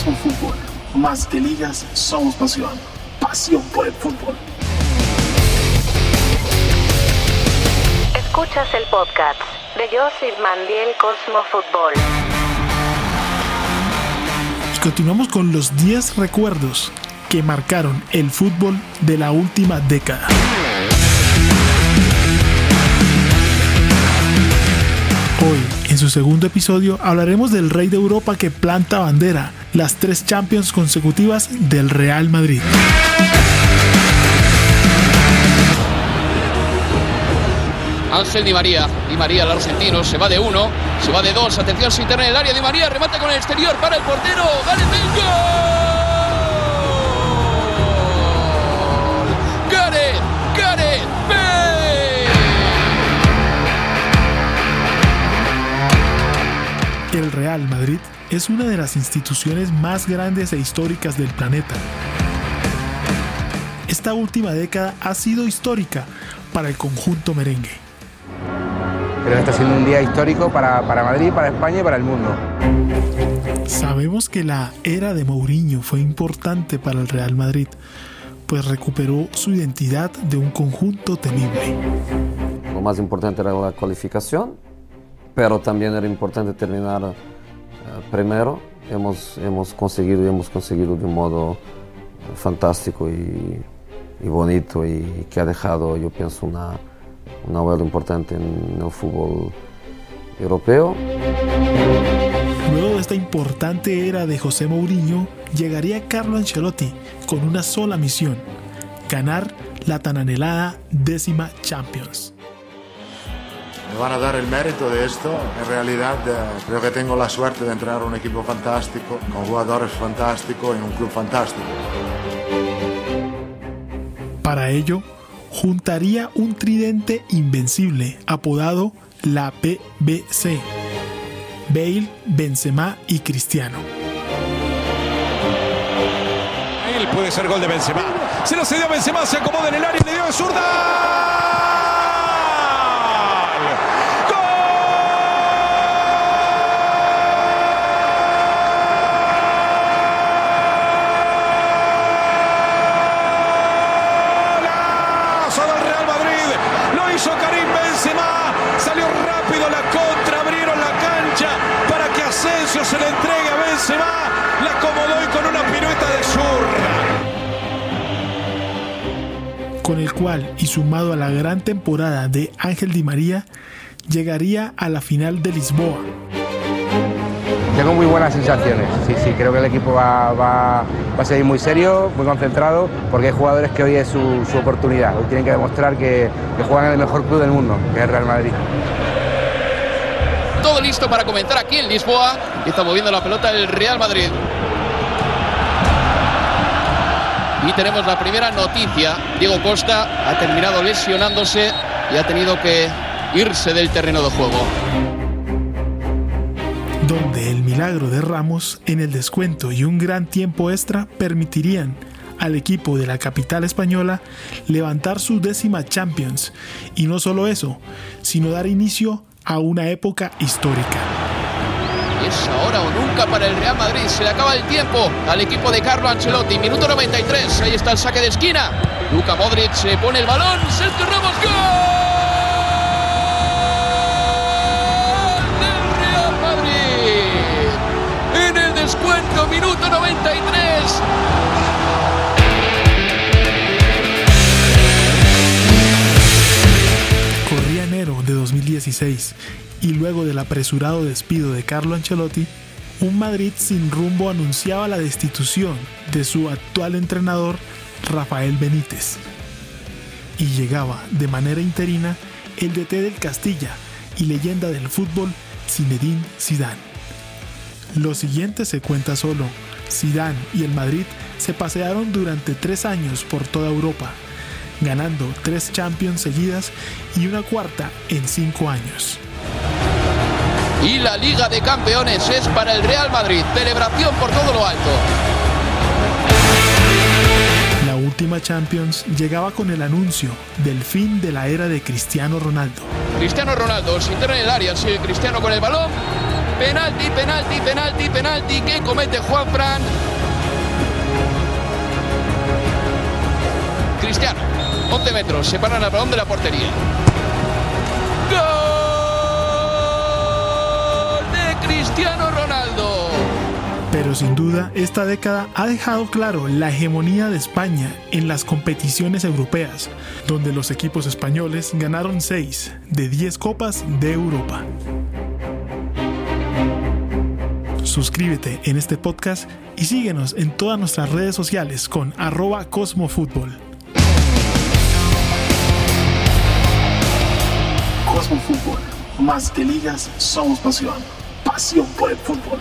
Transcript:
Cosmo Fútbol. Más que ligas, somos pasión. Pasión por el fútbol. Escuchas el podcast de Joseph Mandiel Cosmo Fútbol. Y continuamos con los 10 recuerdos que marcaron el fútbol de la última década. Hoy, su segundo episodio, hablaremos del rey de Europa que planta bandera, las tres Champions consecutivas del Real Madrid. Ángel Di María, Di María el argentino, se va de uno, se va de dos, atención se interna en el área, Di María remate con el exterior para el portero, ¡Gale El Real Madrid es una de las instituciones más grandes e históricas del planeta. Esta última década ha sido histórica para el conjunto merengue. Pero está siendo un día histórico para, para Madrid, para España y para el mundo. Sabemos que la era de Mourinho fue importante para el Real Madrid, pues recuperó su identidad de un conjunto temible. Lo más importante era la cualificación, pero también era importante terminar primero. Hemos, hemos conseguido hemos conseguido de un modo fantástico y, bonito y que ha dejado, yo pienso, una, una huella importante en el fútbol europeo. Luego de esta importante era de José Mourinho, llegaría Carlo Ancelotti con una sola misión, ganar la tan anhelada décima Champions van a dar el mérito de esto. En realidad eh, creo que tengo la suerte de entrenar un equipo fantástico, con jugadores fantásticos en un club fantástico. Para ello, juntaría un tridente invencible apodado la BBC. Bale, Benzema y Cristiano. Él puede ser gol de Benzema. Se lo cedió a Benzema, se acomoda en el área y le dio de zurda. Se le entrega a Benzema, la acomodó y con una pirueta de zurda. Con el cual, y sumado a la gran temporada de Ángel Di María, llegaría a la final de Lisboa. Tengo muy buenas sensaciones, sí, sí, creo que el equipo va, va, va a seguir muy serio, muy concentrado, porque hay jugadores que hoy es su, su oportunidad, hoy tienen que demostrar que, que juegan en el mejor club del mundo, que es el Real Madrid todo listo para comentar aquí en Lisboa. Está moviendo la pelota el Real Madrid. Y tenemos la primera noticia. Diego Costa ha terminado lesionándose y ha tenido que irse del terreno de juego. Donde el milagro de Ramos en el descuento y un gran tiempo extra permitirían al equipo de la capital española levantar su décima Champions. Y no solo eso, sino dar inicio a una época histórica. Es ahora o nunca para el Real Madrid. Se le acaba el tiempo al equipo de Carlo Ancelotti. Minuto 93. Ahí está el saque de esquina. Luca Modric se pone el balón. Sergio Ramos. ¡Gol! Del Real Madrid. En el descuento. Minuto 93. 2016 y luego del apresurado despido de Carlo Ancelotti, un Madrid sin rumbo anunciaba la destitución de su actual entrenador Rafael Benítez. Y llegaba de manera interina el DT del Castilla y leyenda del fútbol Zinedine Zidane. Lo siguiente se cuenta solo. Zidane y el Madrid se pasearon durante tres años por toda Europa, ganando tres Champions seguidas y una cuarta en cinco años. Y la Liga de Campeones es para el Real Madrid. Celebración por todo lo alto. La última Champions llegaba con el anuncio del fin de la era de Cristiano Ronaldo. Cristiano Ronaldo se interna en el área, sigue Cristiano con el balón. Penalti, penalti, penalti, penalti que comete Juan Fran. Cristiano, 11 metros, separan el balón de la portería. ¡Gol de Cristiano Ronaldo! Pero sin duda, esta década ha dejado claro la hegemonía de España en las competiciones europeas, donde los equipos españoles ganaron 6 de 10 copas de Europa. Suscríbete en este podcast y síguenos en todas nuestras redes sociales con arroba cosmofútbol. Cosmofútbol, más que ligas, somos pasión. Pasión por el fútbol.